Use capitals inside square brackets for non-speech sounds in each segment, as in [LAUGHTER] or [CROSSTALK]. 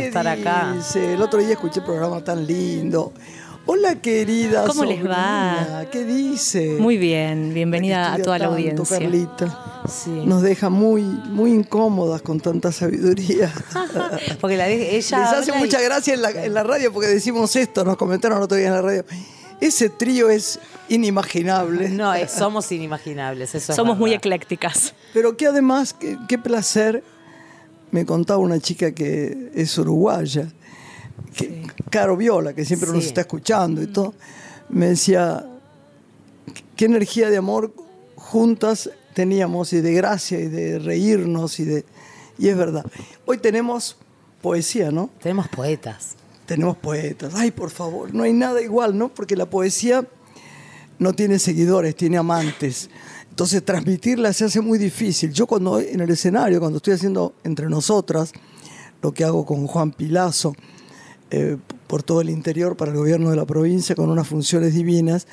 lindo ¿Qué estar acá. dice? El otro día escuché el programa tan lindo. Hola, querida. ¿Cómo les va? ¿Qué dice? Muy bien, bienvenida a toda la audiencia. Carlita. Sí. Nos deja muy, muy incómodas con tanta sabiduría. [LAUGHS] Porque la de- ella Les hace y- mucha gracia en la, en la radio porque decimos esto, nos comentaron el otro día en la radio. Ese trío es inimaginable. [LAUGHS] No, es- somos inimaginables. Eso es Somos muy eclécticas. Pero que además, qué, qué placer, me contaba una chica que es uruguaya, que, Caro Viola, que siempre nos está escuchando y todo, me decía, qué energía de amor juntas teníamos y de gracia y de reírnos y de... Y es verdad. Hoy tenemos poesía, ¿no? Tenemos poetas. Tenemos poetas. Ay, por favor, no hay nada igual, ¿no? Porque la poesía no tiene seguidores, tiene amantes. Entonces transmitirla se hace muy difícil. Yo cuando en el escenario, cuando estoy haciendo entre nosotras, lo que hago con Juan Pilazo, eh, por todo el interior para el gobierno de la provincia, con unas funciones divinas,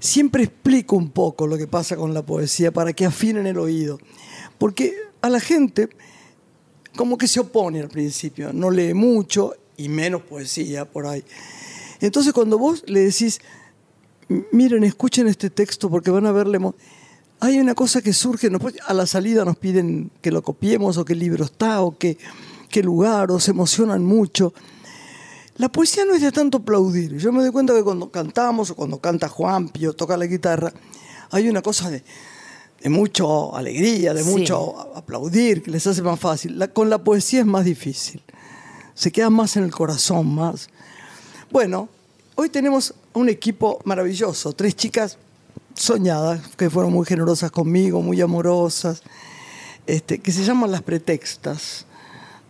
siempre explico un poco lo que pasa con la poesía para que afinen el oído. Porque a la gente como que se opone al principio, no lee mucho y menos poesía por ahí. Entonces cuando vos le decís, "M- miren, escuchen este texto porque van a verle... mo-", Hay una cosa que surge, a la salida nos piden que lo copiemos o qué libro está o qué, qué lugar o se emocionan mucho. La poesía no es de tanto aplaudir. Yo me doy cuenta que cuando cantamos o cuando canta Juan Pío, toca la guitarra, hay una cosa de, de mucho alegría, de Sí. mucho aplaudir, que les hace más fácil. La- con la poesía es más difícil. Se queda más en el corazón, más. Bueno, hoy tenemos un equipo maravilloso, tres chicas soñadas, que fueron muy generosas conmigo, muy amorosas, este, que se llaman las pretextas.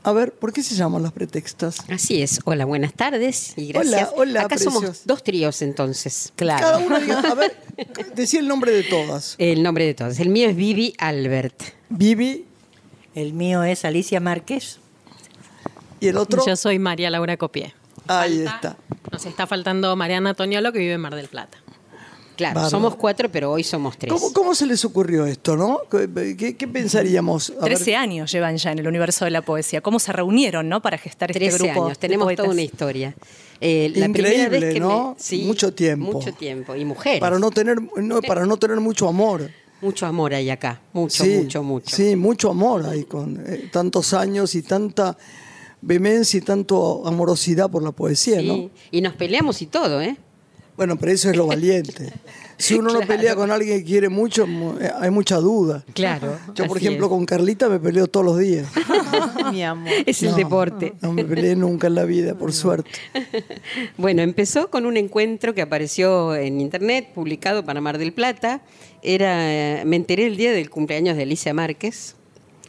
A ver, ¿por qué se llaman las pretextas? Así es. Hola, buenas tardes y gracias. Hola, hola, Acá somos dos tríos entonces. Claro. Cada uno diga, a ver, decía el nombre de todas. [LAUGHS] El nombre de todos. El mío es Vivi Albert. Vivi El mío es Alicia Márquez. y el otro. Yo soy María Laura Copié. Ahí Falta- está. Nos está faltando Mariana Toñolo, que vive en Mar del Plata. Claro, Bárbaro. somos cuatro, pero hoy somos tres. ¿Cómo, cómo se les ocurrió esto, no? ¿Qué, qué- qué pensaríamos? 13 años llevan ya en el universo de la poesía. ¿Cómo se reunieron, no? Para gestar este 13 grupo. años. Tenemos poetas? toda una historia. Eh, la Increíble, primera vez que ¿no? me- sí, Mucho tiempo. Mucho tiempo. Y mujeres. para no tener, no, para no tener mucho amor. Mucho amor hay acá. Mucho, sí, mucho, mucho. Sí, mucho amor hay con eh, tantos años y tanta vehemencia y tanto amorosidad por la poesía, Sí, ¿no? Y nos peleamos y todo, ¿eh? Bueno, pero eso es lo valiente. Si uno no [LAUGHS] pelea con alguien que quiere mucho, mu- eh, hay mucha duda. Claro. Yo, por ejemplo, es. con Carlita me peleo todos los días. [LAUGHS] Mi amor. Es el No, deporte. No me peleé nunca en la vida, por suerte. [LAUGHS] Bueno, empezó con un encuentro que apareció en internet, publicado para Mar del Plata. Era, eh, me enteré el día del cumpleaños de Alicia Márquez,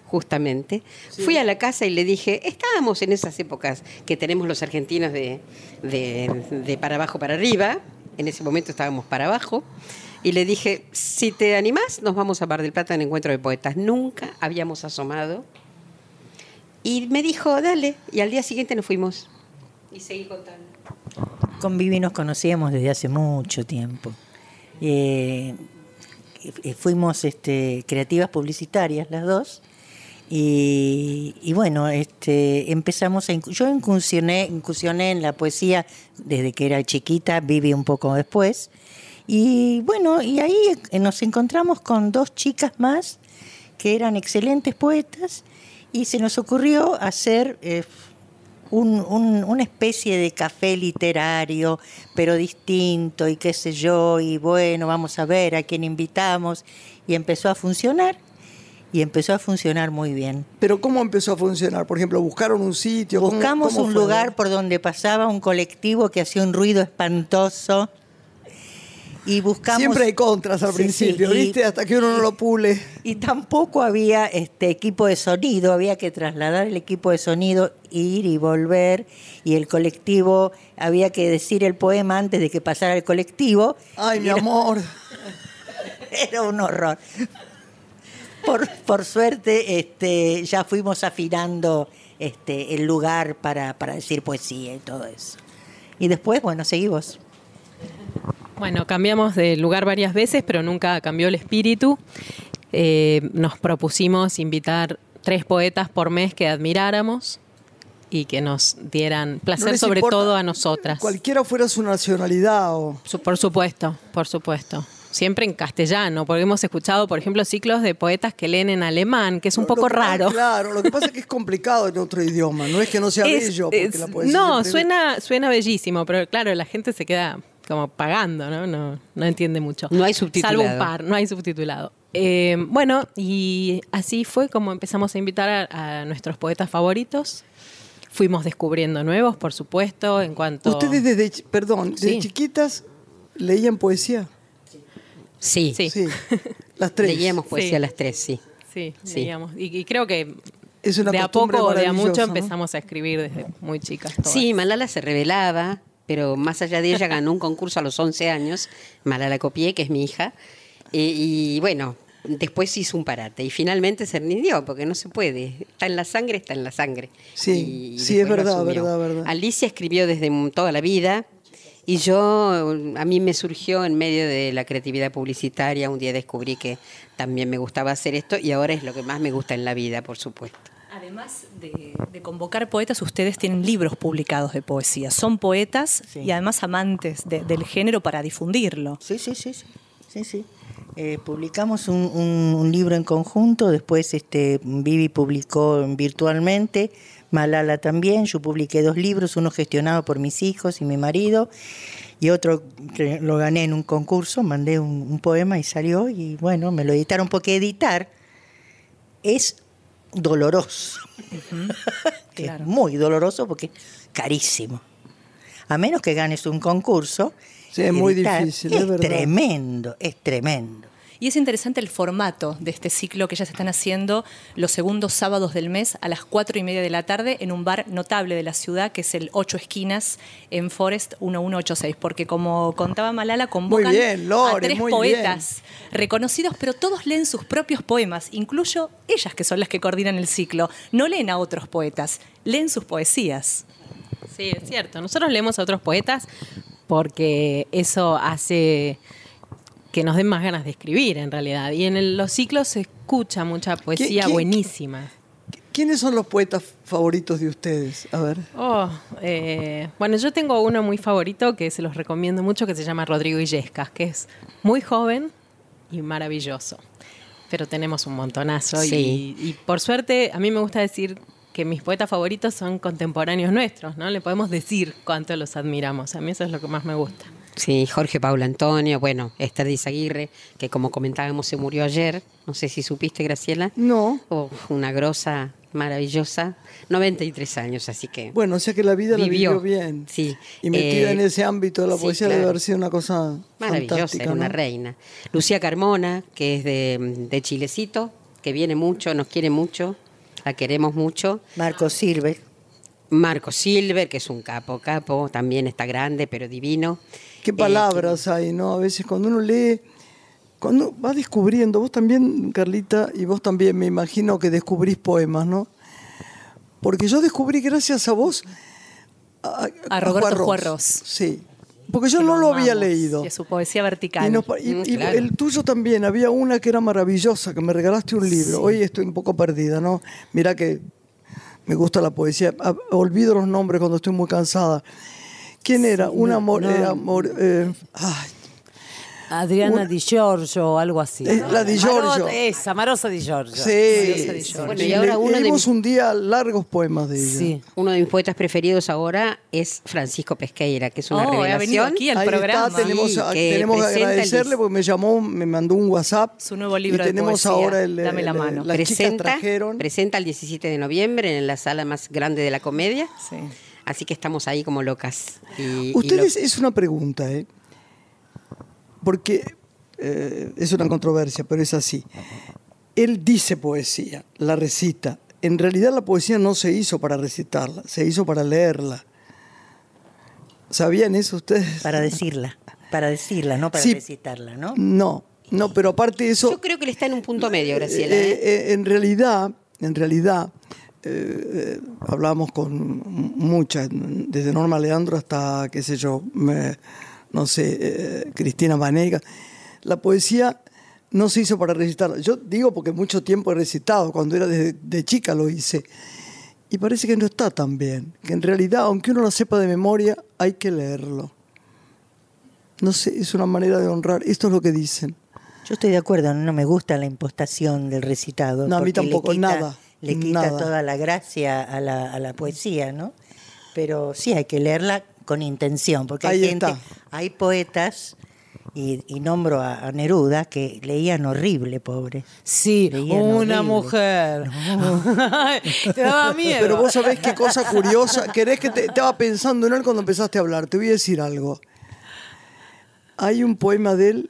justamente. Fui a la casa y le dije, estábamos en esas épocas que tenemos los argentinos de, de- de para abajo para arriba. En ese momento estábamos para abajo. Y le dije, si te animás, nos vamos a Mar del Plata en encuentro de poetas. Nunca habíamos asomado. Y me dijo, dale. Y al día siguiente nos fuimos. Y seguí contando. Con Vivi nos conocíamos desde hace mucho tiempo. Eh, eh, fuimos este, creativas publicitarias las dos. Y, y bueno, este, empezamos a... Yo incursioné, incursioné en la poesía desde que era chiquita, Vivi un poco después. Y bueno, y ahí eh, nos encontramos con dos chicas más que eran excelentes poetas y se nos ocurrió hacer eh, un- un- una especie de café literario, pero distinto y qué sé yo, y bueno, vamos a ver a quién invitamos. Y empezó a funcionar, y empezó a funcionar muy bien. Pero ¿cómo empezó a funcionar? Por ejemplo, ¿buscaron un sitio? ¿Cómo- Buscamos cómo un lugar por donde pasaba un colectivo que hacía un ruido espantoso. Y buscamos. Siempre hay contras al Sí, principio, sí, y- ¿viste? Hasta que uno no lo pule. Y tampoco había este equipo de sonido, había que trasladar el equipo de sonido, ir y volver, y el colectivo, había que decir el poema antes de que pasara el colectivo. Ay, mi Era- amor. [LAUGHS] Era un horror. Por, por suerte este, ya fuimos afinando este, el lugar para, para decir poesía y todo eso. Y después, bueno, seguimos. Bueno, cambiamos de lugar varias veces, pero nunca cambió el espíritu. Eh, nos propusimos invitar tres poetas por mes que admiráramos y que nos dieran placer sobre todo a nosotras. Cualquiera fuera su nacionalidad o... Por supuesto, por supuesto. Siempre en castellano, porque hemos escuchado, por ejemplo, ciclos de poetas que leen en alemán, que es un Lo- poco lo que pasa- raro. Claro, lo que pasa es que es complicado en otro idioma, no es que no sea Es- bello. Porque es- la poesía no, siempre- suena, suena bellísimo, pero claro, la gente se queda como pagando, ¿no? No, no entiende mucho. No hay subtitulado. Salvo un par, no hay subtitulado. Eh, bueno, y así fue como empezamos a invitar a, a nuestros poetas favoritos. Fuimos descubriendo nuevos, por supuesto, en cuanto... Ustedes desde, perdón, desde Sí. chiquitas leían poesía. Sí, Sí. Sí, [LAUGHS] las tres. leíamos poesía Sí. a las tres, sí. Sí, Sí. leíamos. Y, y creo que Es una de a poco o de a mucho empezamos a escribir desde muy chicas. todas. Sí, Malala se revelaba, pero más allá de ella ganó un concurso a los 11 años, Malala Copié, que es mi hija, eh, y bueno, después hizo un parate y finalmente se rindió, porque no se puede, está en la sangre, está en la sangre. Sí, Y sí, es verdad, verdad, verdad. Alicia escribió desde toda la vida. Y yo, a mí me surgió en medio de la creatividad publicitaria, un día descubrí que también me gustaba hacer esto y ahora es lo que más me gusta en la vida, por supuesto. Además de, de convocar poetas, ustedes tienen libros publicados de poesía. Son poetas Sí. y además amantes de- del género para difundirlo. Sí, sí, sí, sí. sí, sí. Eh, publicamos un, un- un libro en conjunto, después este, Vivi publicó virtualmente, Malala también, yo publiqué dos libros, uno gestionado por mis hijos y mi marido, y otro que lo gané en un concurso, mandé un, un poema y salió, y bueno, me lo editaron porque editar es doloroso. [LAUGHS] claro. Es muy doloroso porque es carísimo. A menos que ganes un concurso. Sí, es muy difícil, es verdad. tremendo, es tremendo. Y es interesante el formato de este ciclo que ya se están haciendo los segundos sábados del mes a las cuatro y media de la tarde en un bar notable de la ciudad que es el Ocho Esquinas en Forest 1186. Porque como contaba Malala, convocan Muy bien, Lore, a tres poetas reconocidos, pero todos leen sus propios poemas, incluyo ellas que son las que coordinan el ciclo. No leen a otros poetas, leen sus poesías. Sí, es cierto. Nosotros leemos a otros poetas porque eso hace que nos den más ganas de escribir, en realidad. Y en el- los ciclos se escucha mucha poesía quién- buenísima. ¿Quiénes son los poetas favoritos de ustedes? A ver. Oh, eh, bueno, yo tengo uno muy favorito que se los recomiendo mucho, que se llama Rodrigo Illescas, que es muy joven y maravilloso. Pero tenemos un montonazo y- y, por suerte a mí me gusta decir que mis poetas favoritos son contemporáneos nuestros, ¿no? Le podemos decir cuánto los admiramos. A mí eso es lo que más me gusta. Sí, Jorge Paulo Antonio, bueno, Esther Aguirre, que como comentábamos se murió ayer, no sé si supiste, Graciela. No. Oh, una grosa maravillosa, 93 años, así que... Bueno, o sea que la vida la Vivió. vivió bien. Sí. Y metida Eh, en ese ámbito de la sí, poesía claro. debe haber sido una cosa Maravillosa, era una reina. Lucía Carmona, que es de, de Chilecito, que viene mucho, nos quiere mucho, la queremos mucho. Marco Silver. Marco Silver, que es un capo, capo, también está grande, pero divino. Qué Eh, palabras hay, ¿no? A veces cuando uno lee, cuando va descubriendo, vos también, Carlita, y vos también me imagino que descubrís poemas, ¿no? Porque yo descubrí gracias a vos a, A Roberto Juarros. Sí. Porque yo no lo había leído. Y a su poesía vertical. Y, Mm, y claro. el tuyo también, había una que era maravillosa, que me regalaste un libro. Hoy estoy un poco perdida, ¿no? Mira que me gusta la poesía. Ah, Olvido los nombres cuando estoy muy cansada. ¿Quién era? Una amor, no. era amor- eh, ay, Adriana Un- Di Giorgio o algo así. Eh, la Di Giorgio. Marota- esa, Marosa Di Giorgio. sí. Bueno, y ahora le- uno de leímos mis- un día largos poemas de ella. Sí. Uno de mis poetas preferidos ahora es Francisco Pesqueira, que es una Oh, ha revelación. venido aquí al Ahí programa. está, tenemos, Sí, a- que tenemos que presenta el agradecerle porque me llamó, me mandó un WhatsApp. Su nuevo libro y de tenemos ahora el, Dame la el- mano. Chicas presenta, trajeron. presenta el 17 de noviembre en la sala más grande de la comedia. Sí. Así que estamos ahí como locas. Y- y Ustedes, lo- es una pregunta, ¿eh? Porque eh, es una controversia, pero es así. Él dice poesía, la recita. En realidad la poesía no se hizo para recitarla, se hizo para leerla. ¿Sabían eso ustedes? Para decirla. Para decirla, no para Sí. recitarla, ¿no? No, No, pero aparte de eso, Yo creo que él está en un punto medio, Graciela. eh, ¿eh? eh, en realidad, en realidad, eh, eh, hablábamos con muchas, desde Norma Leandro hasta, qué sé yo, me- no sé, eh, Cristina Vanega. La poesía no se hizo para recitar. Yo digo porque mucho tiempo he recitado, cuando era de, de chica lo hice. Y parece que no está tan bien, que en realidad, aunque uno lo sepa de memoria, hay que leerlo. No sé, es una manera de honrar. Esto es lo que dicen. Yo estoy de acuerdo, no me gusta la impostación del recitado. No, a mí tampoco, quita- nada, Le quita nada. toda la gracia a la, a la poesía, ¿no? Pero sí hay que leerla con intención, porque hay Ahí gente, está. hay poetas, y, y nombro a, a Neruda, que leían horrible, pobre. Sí, Leían una horrible. mujer. [LAUGHS] Te daba miedo. Pero vos sabés qué cosa curiosa. Querés que te estaba pensando en él cuando empezaste a hablar. Te voy a decir algo. Hay un poema de él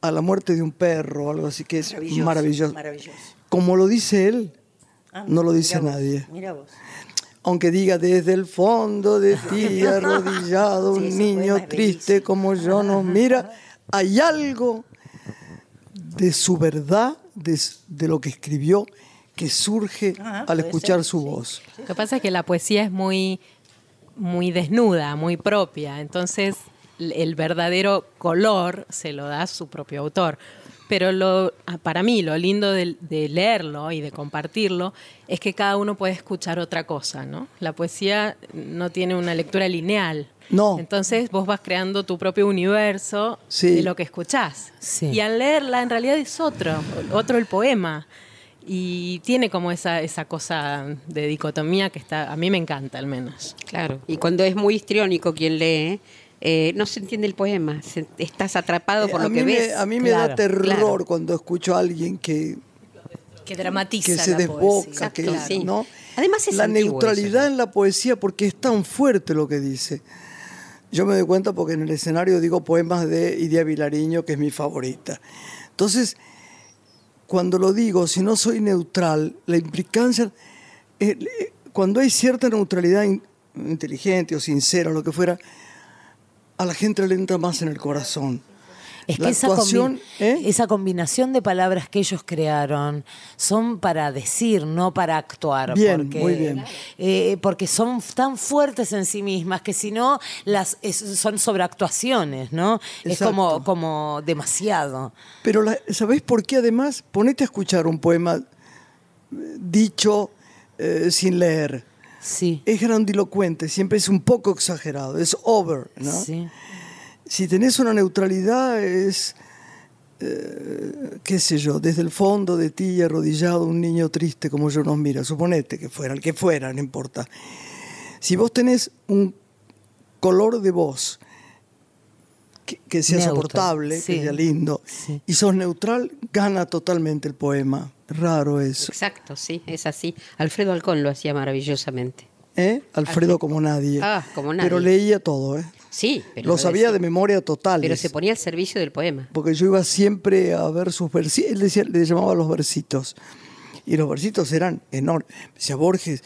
a la muerte de un perro o algo así que es maravilloso. Maravilloso. Como lo dice él, Ah, no lo dice mira vos, nadie. Mira vos. Aunque diga desde el fondo de [LAUGHS] ti arrodillado Sí, un niño triste como yo nos mira, hay algo de su verdad, de, de lo que escribió, que surge Ah, al escuchar ser, su sí. voz. Lo que pasa es que la poesía es muy, muy desnuda, muy propia, entonces el verdadero color se lo da su propio autor. Pero lo, ah, para mí lo lindo de, de leerlo y de compartirlo es que cada uno puede escuchar otra cosa, ¿no? La poesía no tiene una lectura lineal. No. Entonces vos vas creando tu propio universo Sí. de lo que escuchás. Sí. Y al leerla en realidad es otro, otro el poema. Y tiene como esa, esa cosa de dicotomía que está, a mí me encanta al menos. Claro. Y cuando es muy histriónico quien lee, eh, no se entiende el poema. se- estás atrapado por Eh, a lo que me, ves. a mí me da terror claro. cuando escucho a alguien que, Que dramatiza que se la desboca, poesía. que, sí. ¿no? Además es la neutralidad eso, ¿no? en la poesía porque es tan fuerte lo que dice. Yo me doy cuenta porque en el escenario digo poemas de Idia Vilariño, que es mi favorita. Entonces, cuando lo digo, si no soy neutral, la implicancia, eh, eh, cuando hay cierta neutralidad in- inteligente o sincera o lo que fuera, a la gente le entra más en el corazón. Es que esa, combi- ¿eh? esa combinación de palabras que ellos crearon son para decir, no para actuar. Bien, porque, muy bien. eh, porque son tan fuertes en sí mismas que si no, las es- son sobreactuaciones, ¿no? Es como, como demasiado. Pero la- ¿sabés por qué además? Ponete a escuchar un poema eh, dicho eh, sin leer. Sí. Es grandilocuente, siempre es un poco exagerado, es over, ¿no? Sí. Si tenés una neutralidad es, eh, qué sé yo, desde el fondo de ti arrodillado un niño triste como yo nos mira, suponete que fuera, el que fuera, no importa. Si vos tenés un color de voz que, que sea Neutro, soportable, sí. que sea lindo, y sos neutral, gana totalmente el poema. Raro eso. Exacto, sí, es así. Alfredo Alcón lo hacía maravillosamente. ¿Eh? Alfredo como nadie. Ah, como nadie. Pero leía todo, ¿eh? Sí, pero Lo sabía de memoria total. Pero se ponía al servicio del poema. Porque yo iba siempre a ver sus versitos. Él decía- le llamaba los versitos. Y los versitos eran enormes. Me Decía Borges,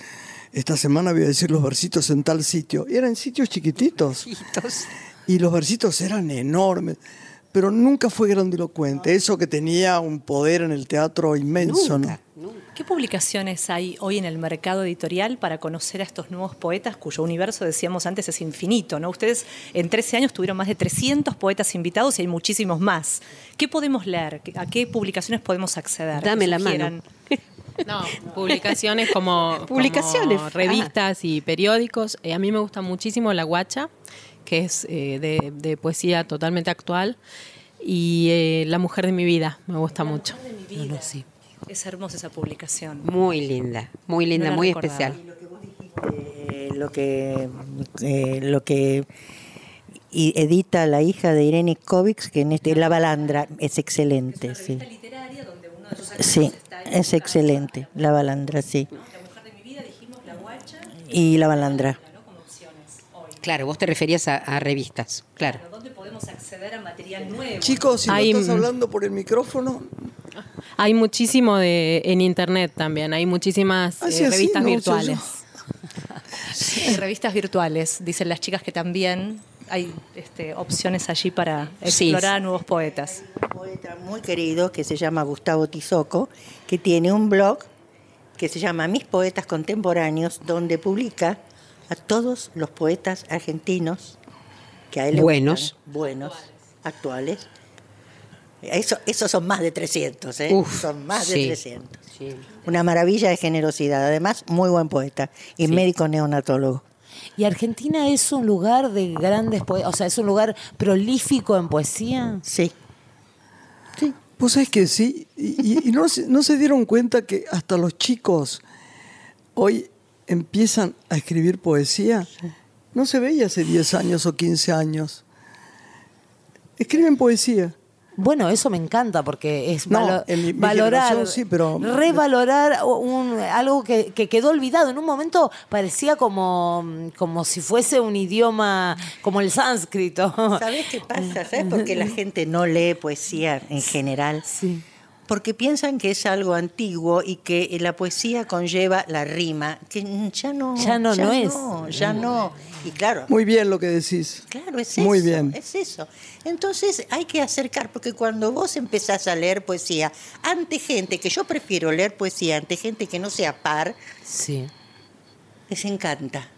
esta semana voy a decir los versitos en tal sitio. Y eran sitios chiquititos. Y los versitos eran enormes. Pero nunca fue grandilocuente. Eso que tenía un poder en el teatro inmenso, Nunca, ¿no? ¿Qué publicaciones hay hoy en el mercado editorial para conocer a estos nuevos poetas cuyo universo, decíamos antes, es infinito? ¿no? Ustedes en 13 años tuvieron más de 300 poetas invitados y hay muchísimos más. ¿Qué podemos leer? ¿A qué publicaciones podemos acceder? Dame la mano. [LAUGHS] No, publicaciones como, Publicaciones, como revistas y periódicos. Eh, a mí me gusta muchísimo La Guacha, que es eh, de, de poesía totalmente actual. Y eh, La Mujer de mi vida, me gusta mucho. No, no, sí. Es hermosa esa publicación. Muy linda, muy linda, No la muy recordaba. especial. Eh, lo que eh, lo que y edita la hija de Irene Kovics, que en este La Balandra es excelente, sí. Sí, es excelente, La Balandra, sí. Y La Balandra. Claro, vos te referías a, a revistas, claro. ¿Dónde podemos acceder a material nuevo? Chicos, si Hay- no estás hablando por el micrófono, Hay muchísimo de, en internet también, hay muchísimas Ah, eh, sí, revistas no, virtuales. Y revistas virtuales, dicen las chicas que también hay este, opciones allí para Sí. explorar a nuevos poetas. Un poeta muy querido que se llama Gustavo Tizoco, que tiene un blog que se llama Mis Poetas Contemporáneos, donde publica a todos los poetas argentinos que a él le Buenos. gustan, buenos, actuales. Eso, esos son más de 300, ¿eh? Uf, son más de sí. 300. Una maravilla de generosidad. Además, muy buen poeta y médico neonatólogo. ¿Y Argentina es un lugar de grandes poetas? O sea, ¿es un lugar prolífico en poesía? Sí. Pues sabés que sí, y, y- y no, se, no se dieron cuenta que hasta los chicos hoy empiezan a escribir poesía. No se veía hace 10 años o 15 años. Escriben poesía. Bueno, eso me encanta porque es No, valo- en mi- mi valorar, sí, pero- revalorar un- algo que, que quedó olvidado. En un momento parecía como, como si fuese un idioma como el sánscrito. ¿Sabes qué pasa? ¿Sabes por qué la [LAUGHS] gente no lee poesía en general? Sí. Porque piensan que es algo antiguo y que la poesía conlleva la rima, que ya no. Ya no, no es. No, ya no. Y claro, Muy bien lo que decís. claro, es Muy eso. bien. Es eso. Entonces hay que acercar, porque cuando vos empezás a leer poesía ante gente, que yo prefiero leer poesía ante gente que no sea par, Sí. les encanta.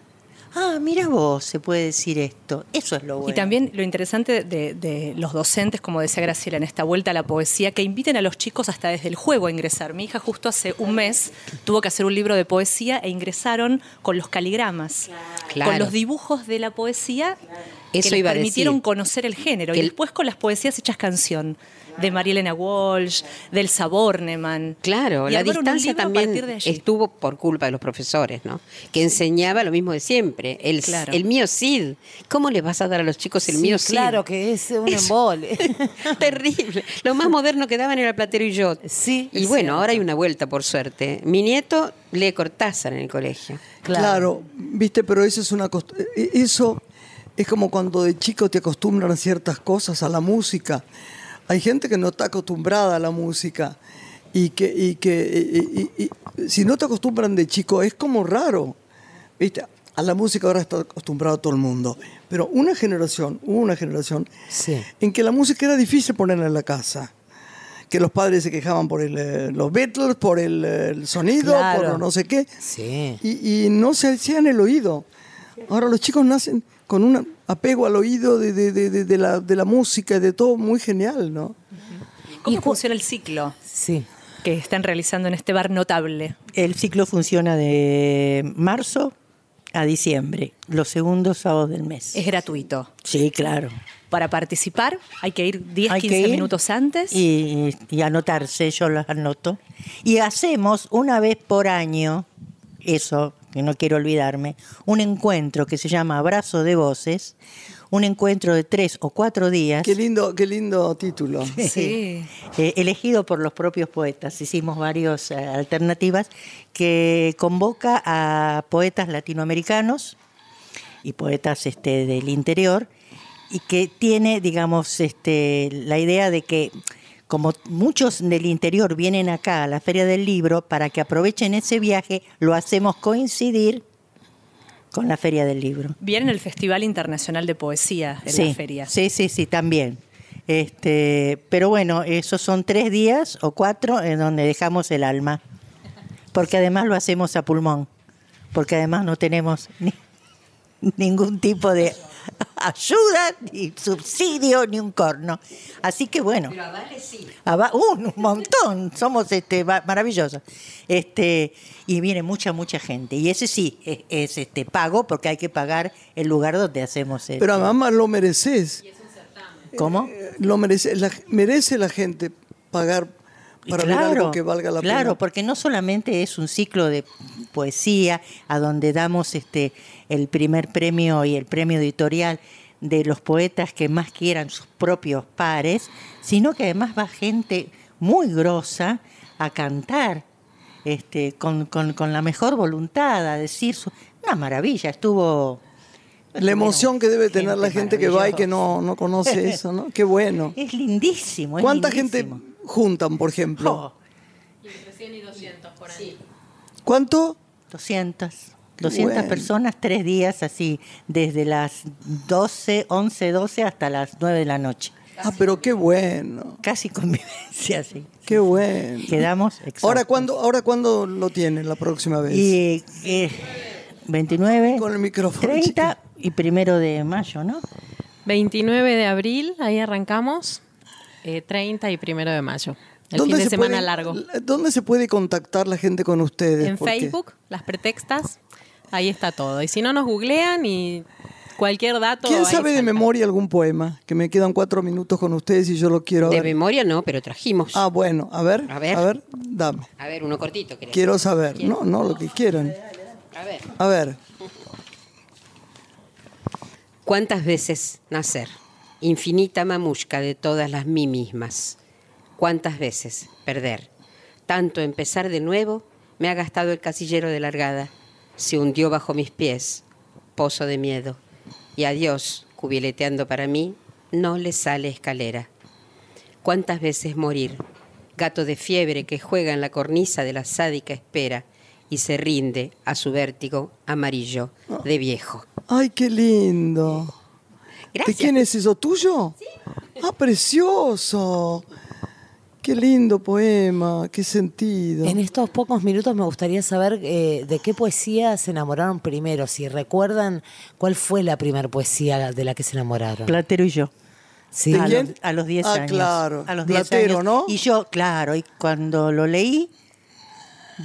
Ah, mira vos, se puede decir esto. Eso es lo bueno. Y también lo interesante de, de los docentes, como decía Graciela, en esta vuelta a la poesía, que inviten a los chicos hasta desde el juego a ingresar. Mi hija justo hace un mes tuvo que hacer un libro de poesía e ingresaron con los caligramas, Claro. con los dibujos de la poesía que Eso les iba a permitieron decir. conocer el género. Que y el- después con las poesías hechas canción. De María Elena Walsh, del Saborneman. Claro, Y la distancia también estuvo por culpa de los profesores, ¿no? Que enseñaba lo mismo de siempre. El, Claro. el mío Cid. ¿Cómo le vas a dar a los chicos el Sí, mío Cid? Claro, que es un Eso- embole. [LAUGHS] Terrible. Lo más moderno que daban era Platero y yo. Sí, Y bueno, cierto. ahora hay una vuelta, por suerte. Mi nieto lee Cortázar en el colegio. Claro. viste, pero eso es una cost- eh, eso es como cuando de chico te acostumbran a ciertas cosas, a la música. Hay gente que no está acostumbrada a la música y que, y que y- y- y- si no te acostumbran de chico es como raro. ¿Viste? A la música ahora está acostumbrado todo el mundo. Pero una generación, hubo una generación Sí. en que la música era difícil ponerla en la casa. Que los padres se quejaban por el, eh, los Beatles, por el, eh, el sonido, Claro. por no sé qué Sí. y, no se hacían el oído. Ahora los chicos nacen con un apego al oído de, de- de- de- de la, de la música y de todo muy genial, ¿no? ¿Cómo Y funciona el ciclo Sí. que están realizando en este bar notable? El ciclo funciona de marzo a diciembre, los segundos sábados del mes. Es gratuito. Sí, claro. Para participar hay que ir 10, Hay que 15 ir minutos antes. Y, y anotarse, yo los anoto. Y hacemos una vez por año, eso, que no quiero olvidarme, un encuentro que se llama Abrazo de Voces, un encuentro de tres o cuatro días. Qué lindo, qué lindo título. [LAUGHS] Sí. eh, elegido por los propios poetas. Hicimos varias alternativas que convoca a poetas latinoamericanos y poetas este, del interior y que tiene, digamos, este, la idea de que como muchos del interior vienen acá a la Feria del Libro, para que aprovechen ese viaje, lo hacemos coincidir con la Feria del Libro. Viene el Festival Internacional de Poesía en sí, la feria. Sí, sí, sí, también. Este, pero bueno, esos son tres días o cuatro en donde dejamos el alma. Porque además lo hacemos a pulmón. Porque además no tenemos ni- [LAUGHS] ningún tipo de [LAUGHS] ayuda, ni subsidio, ni un corno. Así que bueno. Ava- uh, un montón, somos este, maravillosos. Este, y viene mucha, mucha gente. Y ese sí, es, es, este, pago porque hay que pagar el lugar donde hacemos este, Pero además lo mereces. ¿Cómo? Lo merece la, merece la gente pagar para ver algo que valga la claro, pena. porque no solamente es un ciclo de poesía a donde damos este el primer premio y el premio editorial de los poetas que más quieran sus propios pares, sino que además va gente muy grosa a cantar este, con, con- con la mejor voluntad, a decir su, una maravilla, estuvo La emoción que debe tener la gente que va y que no, no conoce eso, ¿no? Qué bueno. es lindísimo. es ¿Cuánta gente. Juntan, por ejemplo? Oh, Entre 100 y 200 por ahí. ¿Cuánto? 200. 200 bueno. personas, tres días así, desde las 12, 11, 12 hasta las 9 de la noche. Ah, pero qué bueno, Casi convivencia, [LAUGHS] sí. qué bueno. Quedamos exhaustos. Ahora cuándo, ahora cuándo lo tienen la próxima vez. Y eh, 29, Con el micrófono, 30 y primero de mayo, ¿no? 29 de abril, ahí arrancamos. Eh, 30 y primero de mayo. El fin de se semana puede- largo. ¿Dónde se puede contactar la gente con ustedes? En Facebook, las pretextas, ahí está todo. Y si no nos googlean y cualquier dato. ¿Quién sabe de memoria algún poema? Que me quedan cuatro minutos con ustedes y yo lo quiero De memoria no, pero trajimos. Ah, bueno, a ver, A ver. a ver, dame. A ver, uno cortito, ¿querés? Quiero saber. No, no, lo que quieran. A ver. A ver, ¿Cuántas veces nacer? Infinita mamushka de todas las mí mismas. ¿Cuántas veces perder? Tanto empezar de nuevo me ha gastado el casillero de largada. Se hundió bajo mis pies, pozo de miedo. Y a Dios, cubileteando para mí, no le sale escalera. ¿Cuántas veces morir? Gato de fiebre que juega en la cornisa de la sádica espera y se rinde a su vértigo amarillo de viejo. ay, qué lindo. Gracias. ¿De quién es eso? ¿Tuyo? Ah, precioso. Qué lindo poema, qué sentido. En estos pocos minutos me gustaría saber eh, de qué poesía se enamoraron primero, si recuerdan cuál fue la primera poesía de la que se enamoraron. Platero y yo. Sí. ¿De a, quién? los, a los 10 Ah, años. claro. A los 10 Platero, años. ¿no? Y yo, claro, y cuando lo leí,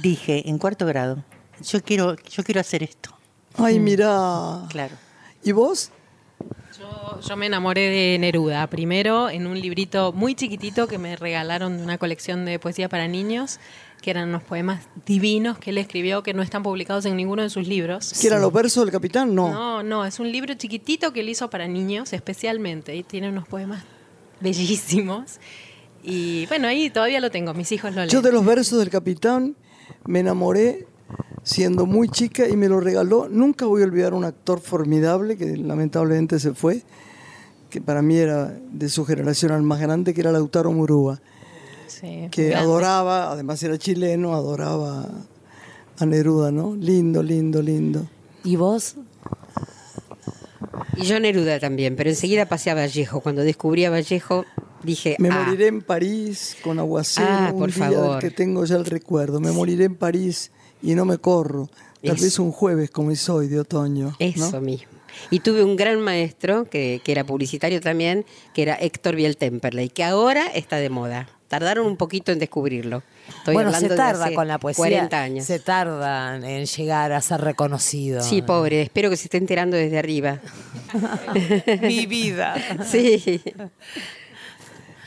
dije, en cuarto grado, yo quiero, yo quiero hacer esto. Ay, mirá. Claro. ¿Y vos? Yo, yo me enamoré de Neruda, primero en un librito muy chiquitito que me regalaron de una colección de poesía para niños, que eran unos poemas divinos que él escribió que no están publicados en ninguno de sus libros. ¿Que eran los versos del capitán? No. No, no, es un libro chiquitito que él hizo para niños especialmente y tiene unos poemas bellísimos. Y bueno, ahí todavía lo tengo, mis hijos lo leen. Yo de los versos del capitán me enamoré siendo muy chica y me lo regaló. Nunca voy a olvidar un actor formidable que lamentablemente se fue, que para mí era de su generación el más grande, que era Lautaro Murúa, Sí, que grande. adoraba, además era chileno, adoraba a Neruda, ¿no? Lindo, lindo, lindo. ¿Y vos? Y yo Neruda también, pero enseguida pasé a Vallejo. Cuando descubrí a Vallejo, dije, Me ah, moriré en París con aguacero Ah, un por día favor. que tengo ya el recuerdo. Me moriré en París y no me corro. Tal Eso. vez un jueves como es hoy de otoño. ¿no? eso mismo. Y tuve un gran maestro, que, que era publicitario también, que era Héctor Biel-Temperley, que ahora está de moda. Tardaron un poquito en descubrirlo. Estoy bueno, se tarda con la poesía. 40 años. Se tarda en llegar a ser reconocido. Sí, pobre, espero que se esté enterando desde arriba. [LAUGHS] Mi vida. Sí.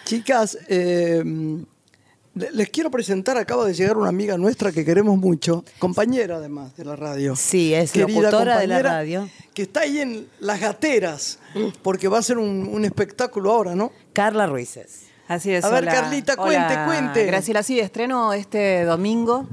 Chicas, eh, les quiero presentar, acaba de llegar una amiga nuestra que queremos mucho, compañera además de la radio. Sí, es locutora de la radio. Que está ahí en Las Gateras, porque va a ser un, un espectáculo ahora, ¿no? Carla Ruices. Así es. A ver, hola. Carlita, cuente, Hola, cuente. Graciela, sí, estreno este domingo.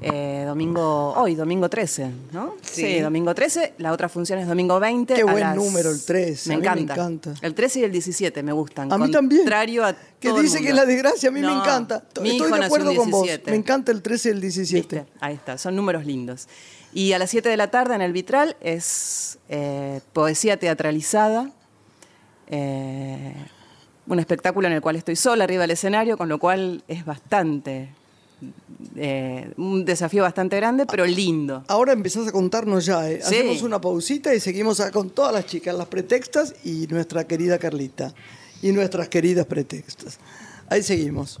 Eh, domingo, hoy, domingo 13, ¿no? Sí. domingo 13. La otra función es domingo 20. Qué buen las- número el 13, Me a mí me encanta. El 13 y el 17 me gustan. A mí también. Contrario a Que todo el dice que es mundo. la desgracia, a mí me encanta. Estoy de acuerdo con vos. 17. Me encanta el 13 y el 17. ¿Viste? Ahí está, son números lindos. Y a las 7 de la tarde en el Vitral es eh, poesía teatralizada, eh, un espectáculo en el cual estoy sola arriba del escenario, con lo cual es bastante, eh, un desafío bastante grande, pero lindo. Ahora empezás a contarnos ya. ¿eh? Sí. Hacemos una pausita y seguimos con todas las chicas, las pretextas y nuestra querida Carlita. Y nuestras queridas pretextas. Ahí seguimos.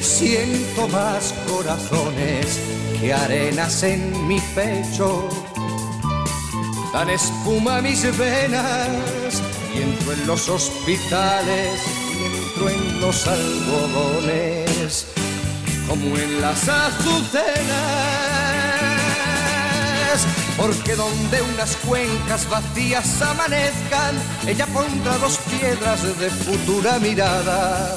Siento más corazones que arenas en mi pecho. dan espuma mis venas y entro en los hospitales y entro en los algodones como en las azucenas. Porque donde unas cuencas vacías amanezcan, ella pondrá dos piedras de futura mirada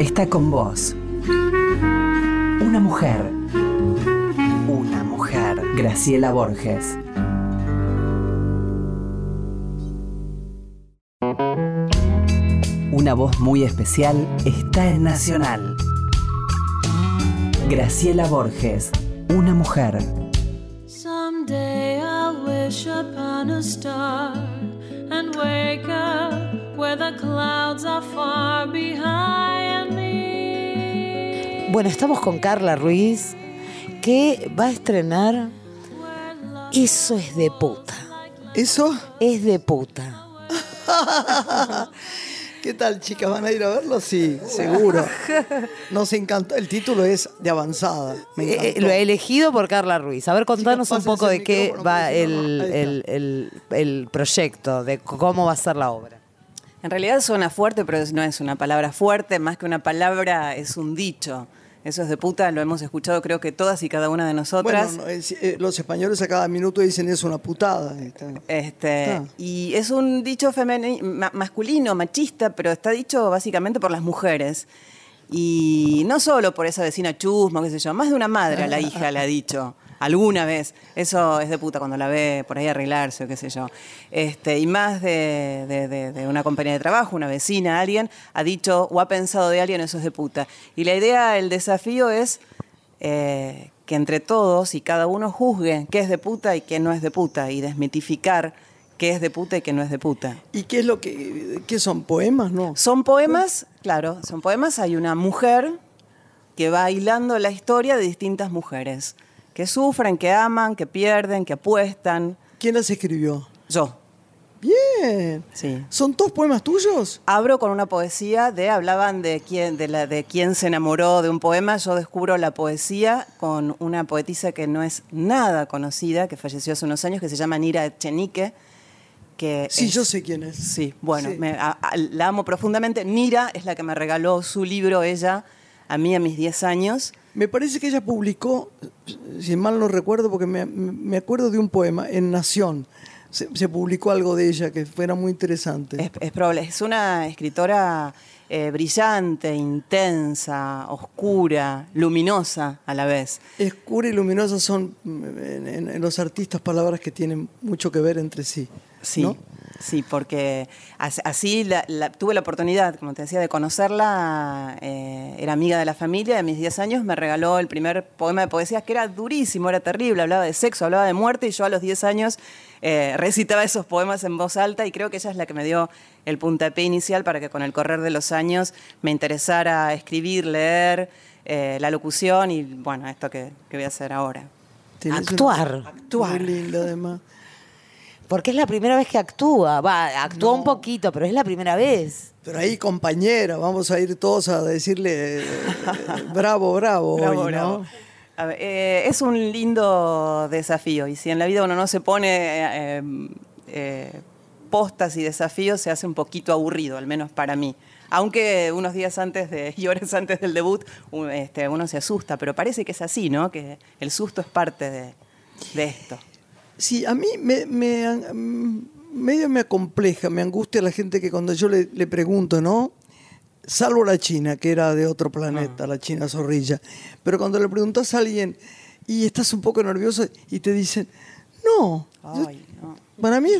Está con vos. Una mujer. Una mujer. Graciela Borges. Una voz muy especial está en Nacional. Graciela Borges. Una mujer. Upon a star and wake up where the clouds are far behind me. Bueno, estamos con Carla Ruiz, que va a estrenar Eso es de puta. ¿Eso? Es de puta. [LAUGHS] ¿Qué tal, chicas? ¿Van a ir a verlo? Sí, seguro. [LAUGHS] Nos encantó. El título es de avanzada. Me Eh, encantó. lo he elegido por Carla Ruiz. A ver, contanos un poco de qué va el, el- el- el proyecto, de cómo va a ser la obra. En realidad suena fuerte, pero no es una palabra fuerte, más que una palabra es un dicho. Eso es de puta, lo hemos escuchado creo que todas y cada una de nosotras. Bueno, no, es- eh, los españoles a cada minuto dicen es una putada. Está. Este, Está. y es un dicho ma- masculino, machista, pero está dicho básicamente por las mujeres. Y no solo por esa vecina chusma, qué sé yo, más de una madre a la hija le ha dicho alguna vez. Eso es de puta cuando la ve por ahí arreglarse o qué sé yo. Este, y más de, de- de- de una compañía de trabajo, una vecina, alguien, ha dicho o ha pensado de alguien, eso es de puta. Y la idea, el desafío es eh, que entre todos y cada uno juzgue qué es de puta y qué no es de puta y desmitificar qué es de puta y qué no es de puta. ¿Y qué es lo que qué son poemas, no? Son poemas, claro, son poemas. Hay una mujer que va hilando la historia de distintas mujeres que sufren, que aman, que pierden, que apuestan. ¿Quién las escribió? Yo, Bien. sí. ¿Son todos poemas tuyos? Abro con una poesía de, hablaban de quién, de, la, de quién se enamoró de un poema, yo descubro la poesía con una poetisa que no es nada conocida, que falleció hace unos años, que se llama Nira Echenique. Que Sí, es- yo sé quién es. Sí, bueno, Sí. me- a- a- la amo profundamente. Nira es la que me regaló su libro, ella, a mí a mis 10 años. Me parece que ella publicó, si mal no recuerdo, porque me, me acuerdo de un poema en Nación. Se, se publicó algo de ella que era muy interesante. Es, es probable, es una escritora eh, brillante, intensa, oscura, luminosa a la vez. Escura y luminosa son mm, en, en- en los artistas palabras que tienen mucho que ver entre sí. Sí. ¿no? Sí, porque as- así la- la- tuve la oportunidad, como te decía, de conocerla. eh, era amiga de la familia, de mis 10 años me regaló el primer poema de poesías que era durísimo, era terrible, hablaba de sexo, hablaba de muerte y yo a los 10 años eh, recitaba esos poemas en voz alta y creo que ella es la que me dio el puntapié inicial para que con el correr de los años me interesara escribir, leer, eh, la locución y bueno, esto que, que voy a hacer ahora. Una- Actuar. Muy linda, además. Porque es la primera vez que actúa. Va, actúa un poquito, pero es la primera vez. Pero ahí, compañera, vamos a ir todos a decirle eh, [LAUGHS] bravo, bravo, Bravo, hoy, bravo. ¿no? A ver, eh, es un lindo desafío y si en la vida uno no se pone eh, eh, eh, postas y desafíos, se hace un poquito aburrido, al menos para mí. Aunque unos días antes de, [LAUGHS] y horas antes del debut un- este, uno se asusta, pero parece que es así, ¿no? Que el susto es parte de, de esto. Sí, a mí me, me- medio me acompleja, me angustia la gente que cuando yo le, le pregunto, ¿no? Salvo la China, que era de otro planeta, la China zorrilla. Pero cuando le preguntas a alguien y estás un poco nervioso y te dicen, no, Ay, no. para mí,